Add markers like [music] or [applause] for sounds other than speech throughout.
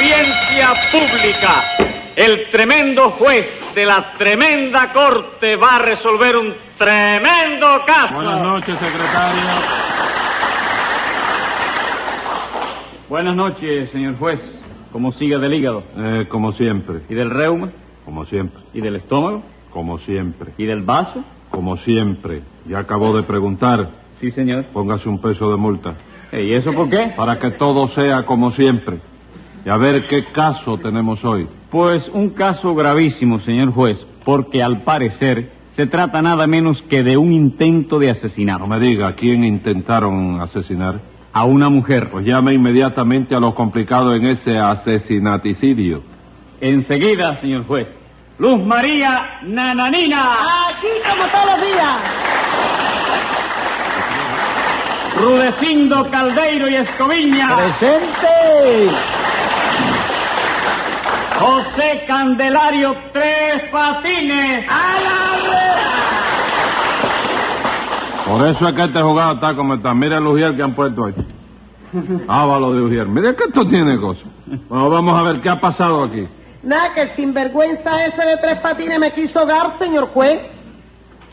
Audiencia pública. El tremendo juez de la tremenda corte va a resolver un tremendo caso. Buenas noches, secretario. Buenas noches, señor juez. ¿Cómo sigue del hígado? Eh, como siempre, ¿Y del reuma? como siempre, ¿Y del estómago? como siempre, ¿Y del vaso? como siempre. Ya acabó de preguntar. Sí, señor. Póngase un peso de multa. ¿Y eso por qué? Para que todo sea como siempre. Y a ver qué caso tenemos hoy. Pues un caso gravísimo, señor juez, porque al parecer se trata nada menos que de un intento de asesinato No me diga, ¿a quién intentaron asesinar? a una mujer. Pues llame inmediatamente a los complicados en ese asesinaticidio. Enseguida, señor juez. Luz María Nananina. Aquí como todos los días. Rudecindo Caldeiro y Escoviña. ¡Presente! José Candelario Tres Patines. ¡A la Por eso es que este jugado está como está. Mira el ujier que han puesto ahí. Ávalo de ujier. Mira que esto tiene cosas. Bueno, vamos a ver qué ha pasado aquí. Nada, que el sinvergüenza ese de tres patines me quiso dar, señor juez.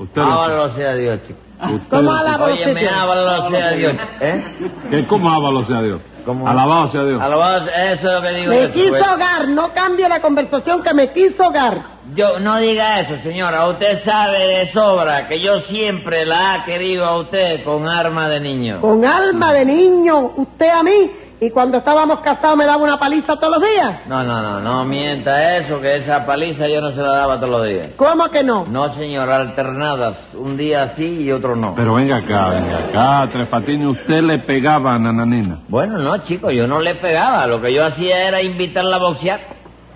Usted Ábalo sea Dios, chico. usted ¿Cómo alabado Oye, me sea Dios? ábalo sea Dios. ¿Eh? ¿Qué, ¿Cómo ávalo sea Dios? ¿Cómo? Alabado sea Dios. Alabado, eso es lo que digo. Me yo, quiso pues. hogar, no cambie la conversación que me quiso hogar. Yo, no diga eso, señora. Usted sabe de sobra que yo siempre la ha querido a usted con arma de niño. Con alma de niño, usted a mí, y cuando estábamos casados me daba una paliza todos los días. No, no, no, no mienta eso, que esa paliza yo no se la daba todos los días. ¿Cómo que no? No, señora, alternadas. Un día sí y otro no. Pero venga acá, venga acá, Tres Patines. Usted le pegaba a Nananina. Bueno, no, chico, yo no le pegaba. Lo que yo hacía era invitarla a boxear.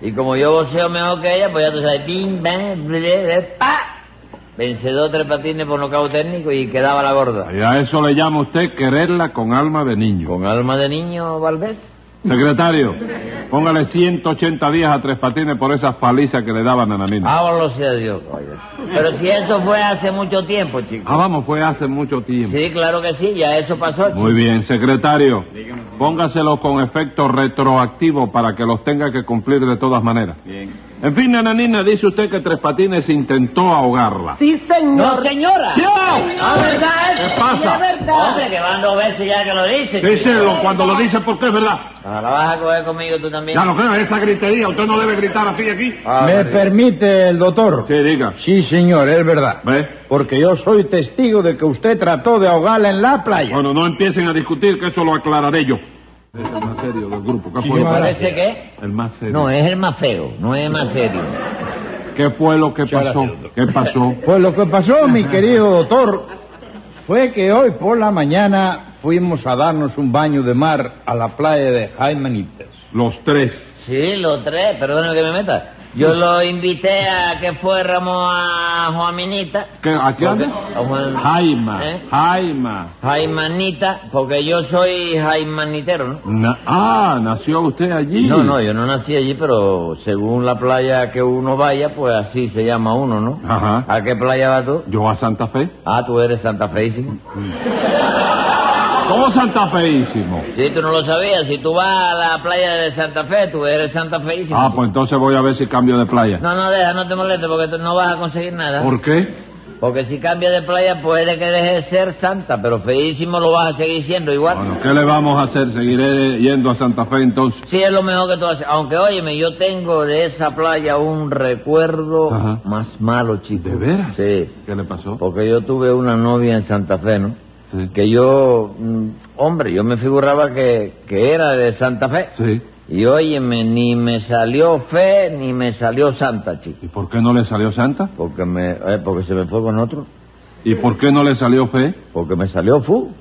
Y como yo boxeo mejor que ella, pues ya tú sabes, pim, bam, ble, ble, pa. Vencedor tres patines por nocaut técnico y quedaba la gorda. Y a eso le llama usted quererla con alma de niño. ¿Con alma de niño, Valdés? Secretario, póngale 180 días a Tres Patines por esas palizas que le daban a Nananina. Háblalo sea Dios, oye. Pero si eso fue hace mucho tiempo, chico. Ah, vamos, fue hace mucho tiempo. Sí, claro que sí, ya eso pasó. chico. Muy bien, secretario. Póngaselo con efecto retroactivo para que los tenga que cumplir de todas maneras. Bien. En fin, Nananina, dice usted que Tres Patines intentó ahogarla. Sí, señor. No, señora. Ah, ¿verdad? ¿Qué pasa? Sí, es verdad. Hombre, que van dos veces ya que lo dice. chico. Díselo cuando lo dice porque es verdad. Ah, ¿La vas a coger conmigo tú también? Ya lo creo, esa gritería, usted no debe gritar así aquí. Ah, ¿Me María. permite el doctor? Sí, diga. Sí, señor, es verdad. ¿Ve? Porque yo soy testigo de que usted trató de ahogarla en la playa. Bueno, no empiecen a discutir, que eso lo aclararé yo. Es el más serio del grupo. ¿Qué Sí, fue que- ¿Parece que? El más serio. No, es el más feo, no es el más serio. ¿Qué fue lo que pasó? ¿Qué pasó? [laughs] Pues lo que pasó, mi querido doctor, fue que hoy por la mañana fuimos a darnos un baño de mar a la playa de Jaimanitas. Los tres. Sí, los tres, perdone que me meta. Yo lo invité a que fuéramos a Juaminita. ¿Qué, ¿A qué anda? A Juan- Jaima. ¿Eh? Jaima. Jaimanita, porque yo soy jaimanitero, ¿no? Na- ah, nació usted allí. No, no, yo no nací allí, pero según la playa que uno vaya, pues así se llama uno, ¿no? Ajá. ¿A qué playa vas tú? Yo a Santa Fe. Ah, tú eres Santa Feísimo. ¿Cómo Santa Feísimo? Sí, tú no lo sabías. Si tú vas a la playa de Santa Fe, tú eres Santa Feísimo. Ah, pues entonces voy a ver si cambio de playa. No, no, deja, no te molestes porque tú no vas a conseguir nada. ¿Por qué? Porque si cambias de playa puede que deje de ser santa, pero feísimo lo vas a seguir siendo igual. Bueno, ¿qué le vamos a hacer? Seguiré yendo a Santa Fe entonces. Sí, es lo mejor que tú haces. Aunque, óyeme, yo tengo de esa playa un recuerdo Ajá. más malo, chico. ¿De veras? Sí. ¿Qué le pasó? Porque yo tuve una novia en Santa Fe, ¿no? Que yo, mm, hombre, yo me figuraba que, que era de Santa Fe. Sí. Y óyeme, ni me salió fe ni me salió santa, chico. ¿Y por qué no le salió Santa? Porque me, eh, porque se me fue con otro. ¿Y por qué no le salió Fe? Porque me salió fu.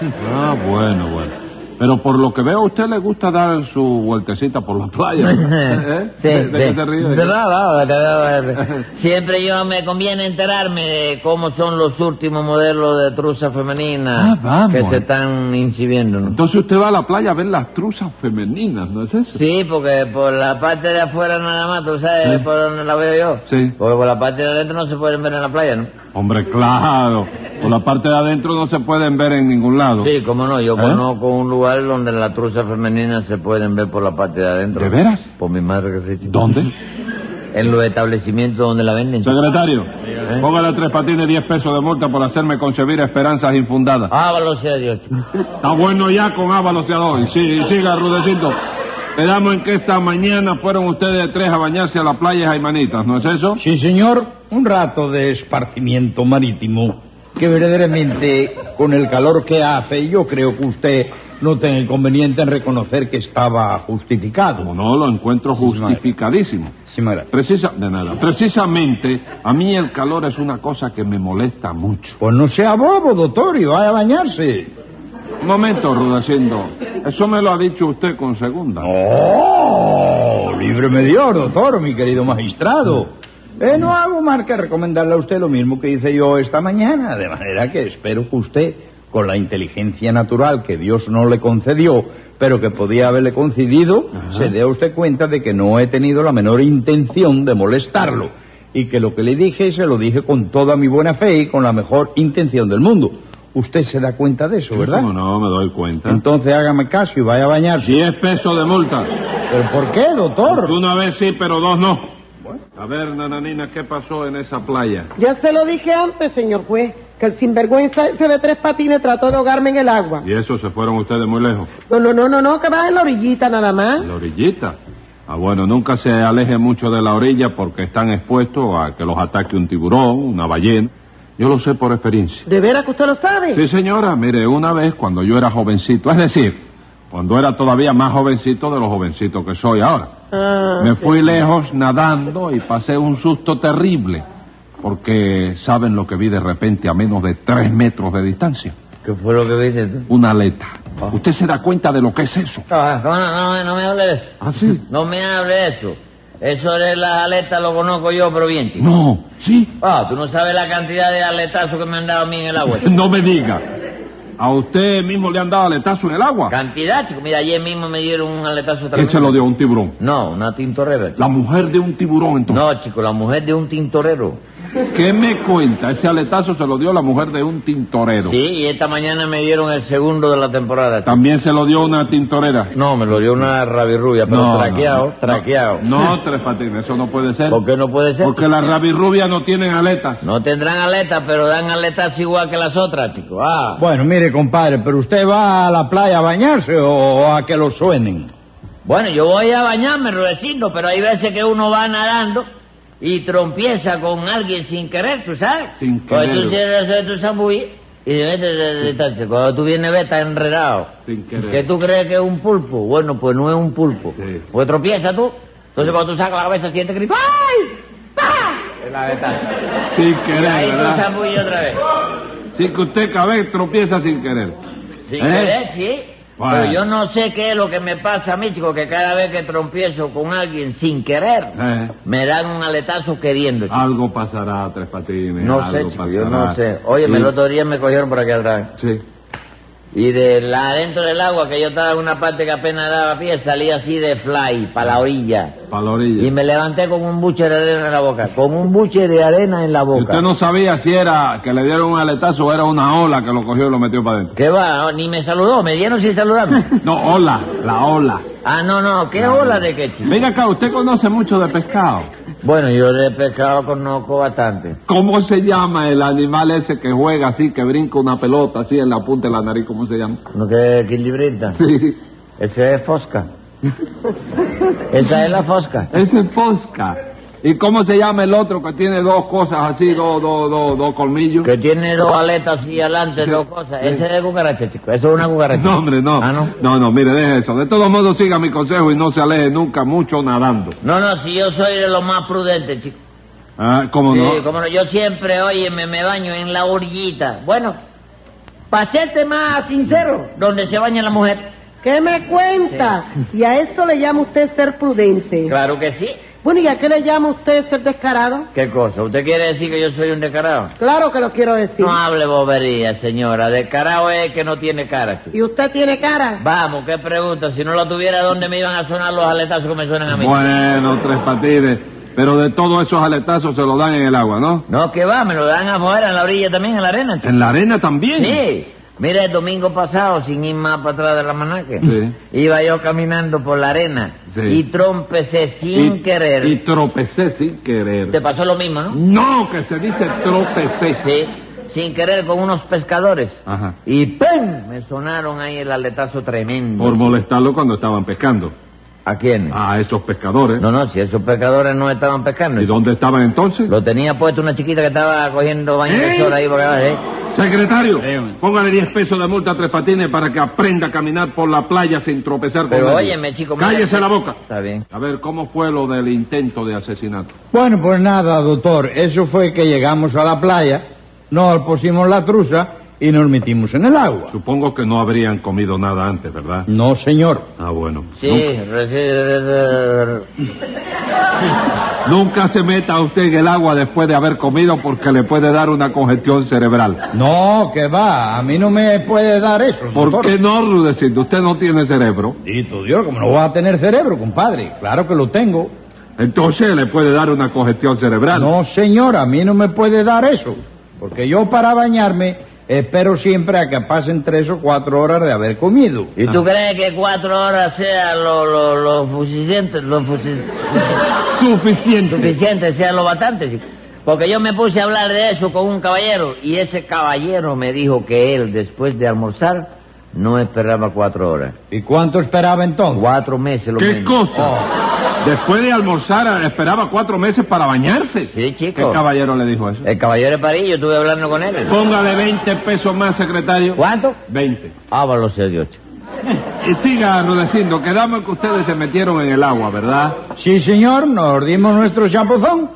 Ah, bueno, bueno. Pero por lo que veo, a usted le gusta dar su vueltecita por la playa. [laughs] [laughs] ¿Eh? Sí, ¿De, de sí. nada. [laughs] Siempre yo me conviene enterarme de cómo son los últimos modelos de truza femenina Ah, que se están incibiendo. ¿no? Entonces usted va a la playa a ver las truzas femeninas, ¿no es eso? Sí, porque por la parte de afuera nada más, tú sabes por donde la veo yo. Sí. Porque por la parte de adentro no se pueden ver en la playa, ¿no? Hombre, claro. Por la parte de adentro no se pueden ver en ningún lado. Sí, cómo no, yo ¿Eh? conozco un lugar donde las truzas femeninas se pueden ver por la parte de adentro. ¿De veras? Por mi madre que sí. chico. ¿Dónde? En los establecimientos donde la venden. Secretario, ¿Eh? póngale a tres patines 10 pesos de multa por hacerme concebir esperanzas infundadas. Ábalo sea Dios. Está bueno ya con Ábalos de hoy. Sí, siga, Rudecito. Quedamos en que esta mañana fueron ustedes tres a bañarse a la playa Jaimanitas, ¿no es eso? Sí, señor, un rato de esparcimiento marítimo que verdaderamente con el calor que hace yo creo que usted no tenga inconveniente en reconocer que estaba justificado. No, lo encuentro justificadísimo. Sí. Precisa, de nada. Precisamente, a mí el calor es una cosa que me molesta mucho. Pues no sea bobo, doctor, y vaya a bañarse. Un momento, Rudecindo. Eso me lo ha dicho usted con segunda. ¡Oh! Líbreme Dios, doctor, mi querido magistrado. Eh, no hago más que recomendarle a usted lo mismo que hice yo esta mañana, de manera que espero que usted, con la inteligencia natural que Dios no le concedió, pero que podía haberle concedido, Ajá. se dé a usted cuenta de que no he tenido la menor intención de molestarlo y que lo que le dije se lo dije con toda mi buena fe y con la mejor intención del mundo. Usted se da cuenta de eso, ¿verdad? ¿Cómo no? Me doy cuenta. Entonces hágame caso y vaya a bañarse. Diez pesos de multa. ¿Pero por qué, doctor? Una vez sí, pero dos no. A ver, nananina, ¿qué pasó en esa playa? Ya se lo dije antes, señor juez, que el sinvergüenza ese de tres patines trató de ahogarme en el agua. Y eso se fueron ustedes muy lejos. No, no, no, no, no, que va en la orillita nada más. En la orillita. Ah, bueno, nunca se aleje mucho de la orilla porque están expuestos a que los ataque un tiburón, una ballena. Yo lo sé por experiencia. ¿De veras que usted lo sabe? Sí, señora, mire, una vez cuando yo era jovencito, es decir, cuando era todavía más jovencito de los jovencitos que soy ahora, Ah, me sí. fui lejos nadando y pasé un susto terrible, porque ¿saben lo que vi de repente a menos de tres metros de distancia? ¿Qué fue lo que viste tú? Una aleta. Ah. ¿Usted se da cuenta de lo que es eso? Ah, No, no, no, no me hable de eso. ¿Ah, sí? No me hable de eso. Eso de las aletas lo conozco yo, pero bien, chico. No, ¿sí? Ah, tú no sabes la cantidad de aletazos que me han dado a mí en el agua. [laughs] No me diga. ¿A usted mismo le han dado aletazo en el agua? Cantidad, chico. Mira, ayer mismo me dieron un aletazo ¿Quién tremendo. se lo dio? ¿Un tiburón? No, una tintorera. chico. La mujer de un tiburón, entonces. No, chico, la mujer de un tintorero. ¿Qué me cuenta? Ese aletazo se lo dio la mujer de un tintorero. Sí, y esta mañana me dieron el segundo de la temporada. chico. También se lo dio una tintorera. No, me lo dio una rabirrubia, pero No, traqueado, no, no. traqueado. No, tres patines, eso no puede ser. ¿Por qué no puede ser? Porque las rabirrubias no tienen aletas. No tendrán aletas, pero dan aletas igual que las otras, chico. Ah. Bueno, mire, compadre, pero usted va a la playa a bañarse o a que lo suenen. Bueno, yo voy a bañarme, Rudecindo, pero hay veces que uno va nadando y trompieza con alguien sin querer, ¿tú sabes? Sin Pues querer. tú quieres hacer tu y de-. Cuando tú vienes, ves, está enredado. Sin querer. ¿Que tú crees que es un pulpo? Bueno, pues no es un pulpo. Sí. Pues tropieza tú. Entonces cuando tú sacas la cabeza sientes grito ¡Ay! ¡Pa! Es la de. Sin Y querer, ahí tú ¿verdad? zambulles otra vez. Sí que usted cada vez tropieza sin querer. Sin ¿Eh? querer, sí. Bueno. Pero yo no sé qué es lo que me pasa a mí, chico, que cada vez que trompiezo con alguien sin querer, Eh, me dan un aletazo queriendo, chico. algo pasará, tres patines. no sé, chico, yo no sé. Oye, Sí. el otro día me cogieron por aquí atrás. Sí. Y de la adentro del agua, que yo estaba en una parte que apenas daba pie, salí así de fly, para la orilla. Para la orilla. Y me levanté con un buche de arena en la boca. Con un buche de arena en la Y boca. usted no sabía si era que le dieron un aletazo o era una ola que lo cogió y lo metió para adentro. ¿Qué va? Ni me saludó, me dieron sin saludarme. [laughs] No, ola, la ola. ah, no, no, ¿qué ola de qué, chico? Venga acá, usted conoce mucho de pescado. Bueno, yo de pescado conozco bastante. ¿Cómo se llama el animal ese que juega así, que brinca una pelota así en la punta de la nariz? ¿Cómo se llama? ¿No que equilibrista? Sí, Ese es Fosca. [laughs] Esa es la Fosca. ese es Fosca. ¿Y cómo se llama el otro que tiene dos cosas así, dos, dos, dos, dos colmillos? Que tiene dos aletas y adelante, Sí. dos cosas. Sí. Ese es cucaracha, chico. Eso es una cucaracha. No, hombre, no. Ah, no. No, no, mire, deje eso. De todos modos, siga mi consejo y no se aleje nunca mucho nadando. No, no, si yo soy de los más prudentes, chico. Ah, ¿Cómo Sí, no? como no, yo siempre, oye, me, me baño en la orillita. Bueno, para serte más sincero, donde se baña la mujer. ¿Qué me cuenta? Y a eso le llama usted ser prudente. Claro que sí. Bueno, ¿y a qué le llama usted ser descarado? ¿Qué cosa? ¿Usted quiere decir que yo soy un descarado? Claro que lo quiero decir. No hable bobería, señora. Descarado es que no tiene cara, chico. ¿Y usted tiene cara? Vamos, qué pregunta. Si no la tuviera, ¿dónde me iban a sonar los aletazos que me suenan a mí? Bueno, tres patines. Pero de todos esos aletazos se lo dan en el agua, ¿no? No, que va, me lo dan afuera, en la orilla también, en la arena, chico. ¿En la arena también? Sí. Mira, el domingo pasado, sin ir más para atrás de la manaque, Sí. iba yo caminando por la arena Sí. y trompecé sin Y- querer. Y tropecé sin querer. Te pasó lo mismo, ¿no? No, que se dice tropecé. Sí, sin querer con unos pescadores. Ajá. Y ¡pum! Me sonaron ahí el aletazo tremendo. Por molestarlo cuando estaban pescando. ¿A quién? A esos pescadores. No, no, si esos pescadores no estaban pescando. ¿Y dónde estaban entonces? Lo tenía puesto una chiquita que estaba cogiendo baño de ¿Eh? sol ahí por abajo, ¿eh? Secretario, póngale 10 pesos de multa a Tres Patines para que aprenda a caminar por la playa sin tropezar con Pero nadie. óyeme, chico... mira- Cállese la boca. Está bien. A ver, ¿cómo fue lo del intento de asesinato? Bueno, pues nada, doctor. Eso fue que llegamos a la playa, nos pusimos la truza y nos metimos en el agua. Supongo que no habrían comido nada antes, ¿verdad? No, señor. Ah, bueno. Sí, Nunca, se meta usted en el agua después de haber comido porque le puede dar una congestión cerebral. No, que va. A mí no me puede dar eso, ¿Por doctor. qué no, Rudecindo? Usted no tiene cerebro. Dito Dios, como no voy a tener cerebro, compadre. Claro que lo tengo. Entonces le puede dar una congestión cerebral. No, señor, a mí no me puede dar eso. Porque yo para bañarme espero siempre a que pasen tres o cuatro horas de haber comido. ¿Y tú crees que cuatro horas sea lo, lo, lo suficiente, lo fusi- [laughs] Suficiente. suficiente, sea lo bastante? Porque yo me puse a hablar de eso con un caballero y ese caballero me dijo que él, después de almorzar, no esperaba cuatro horas. ¿Y cuánto esperaba entonces? Cuatro meses lo ¿Qué menos. cosa? Oh. Después de almorzar esperaba cuatro meses para bañarse. Sí, chico. ¿Qué caballero le dijo eso? El caballero de París, yo estuve hablando con él. Póngale 20 pesos más, secretario. ¿Cuánto? 20. Ábalo sea Dios. chico. Y siga, Rudecindo, quedamos que ustedes se metieron en el agua, ¿verdad? Sí, señor, nos dimos nuestro chapuzón.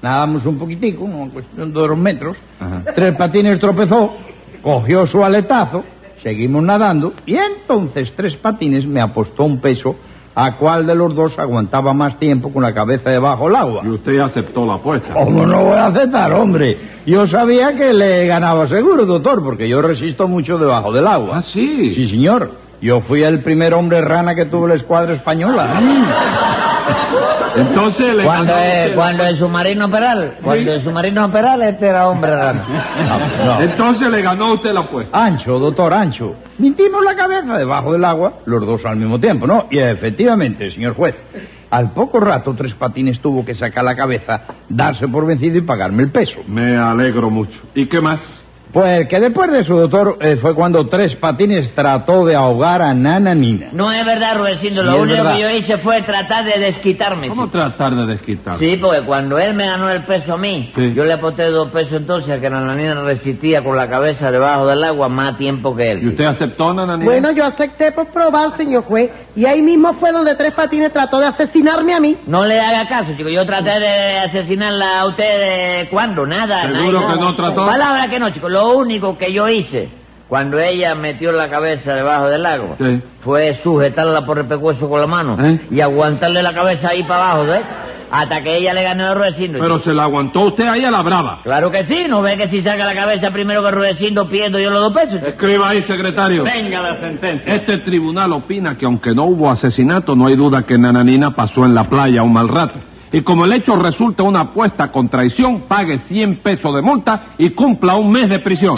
Nadamos un poquitico, una cuestión de dos metros. Ajá. Tres patines tropezó, cogió su aletazo, seguimos nadando y entonces Tres Patines me apostó un peso a cuál de los dos aguantaba más tiempo con la cabeza debajo del agua. Y usted aceptó la apuesta. ¿Cómo no voy a aceptar, hombre? Yo sabía que le ganaba seguro, doctor, porque yo resisto mucho debajo del agua. Ah, sí. Sí, señor. Yo fui el primer hombre rana que tuvo la escuadra española. Entonces le Cuando ganó es, usted- cuando el submarino Peral, cuando el submarino Peral, este era hombre raro. [laughs] No. Entonces le ganó usted la apuesta. Ancho, doctor, ancho. Mintimos la cabeza debajo del agua, los dos al mismo tiempo, ¿no? Y efectivamente, señor juez, al poco rato Tres Patines tuvo que sacar la cabeza, darse por vencido y pagarme el peso. Me alegro mucho. ¿Y qué más? Pues que después de eso, doctor, eh, fue cuando Tres Patines trató de ahogar a Nana Nina. No es verdad, Rudecindo, lo único verdad. que yo hice fue tratar de desquitarme. ¿Cómo chico. tratar de desquitar? Sí, porque cuando él me ganó el peso a mí, Sí. yo le aposté dos pesos entonces a que la niña resistía con la cabeza debajo del agua más tiempo que él. ¿Y usted aceptó, Nananina? Bueno, yo acepté por probar, señor juez, y ahí mismo fue donde Tres Patines trató de asesinarme a mí. No le haga caso, chico. Yo traté de asesinarla a usted de cuándo, nada. ¿Seguro nada, que no trató? Palabra que no, chico. Lo único que yo hice cuando ella metió la cabeza debajo del agua Sí. fue sujetarla por el pescuezo con la mano ¿Eh? y aguantarle la cabeza ahí para abajo, ¿ves? Hasta que ella le ganó el Rudecindo. Pero chico. se la aguantó usted ahí a la brava. Claro que sí, ¿no ve que si saca la cabeza primero que Rudecindo pierdo yo los dos pesos? Escriba ahí, secretario. Venga la sentencia. Este tribunal opina que aunque no hubo asesinato, no hay duda que Nananina pasó en la playa un mal rato. Y como el hecho resulta una apuesta con traición, pague 100 pesos de multa y cumpla un mes de prisión.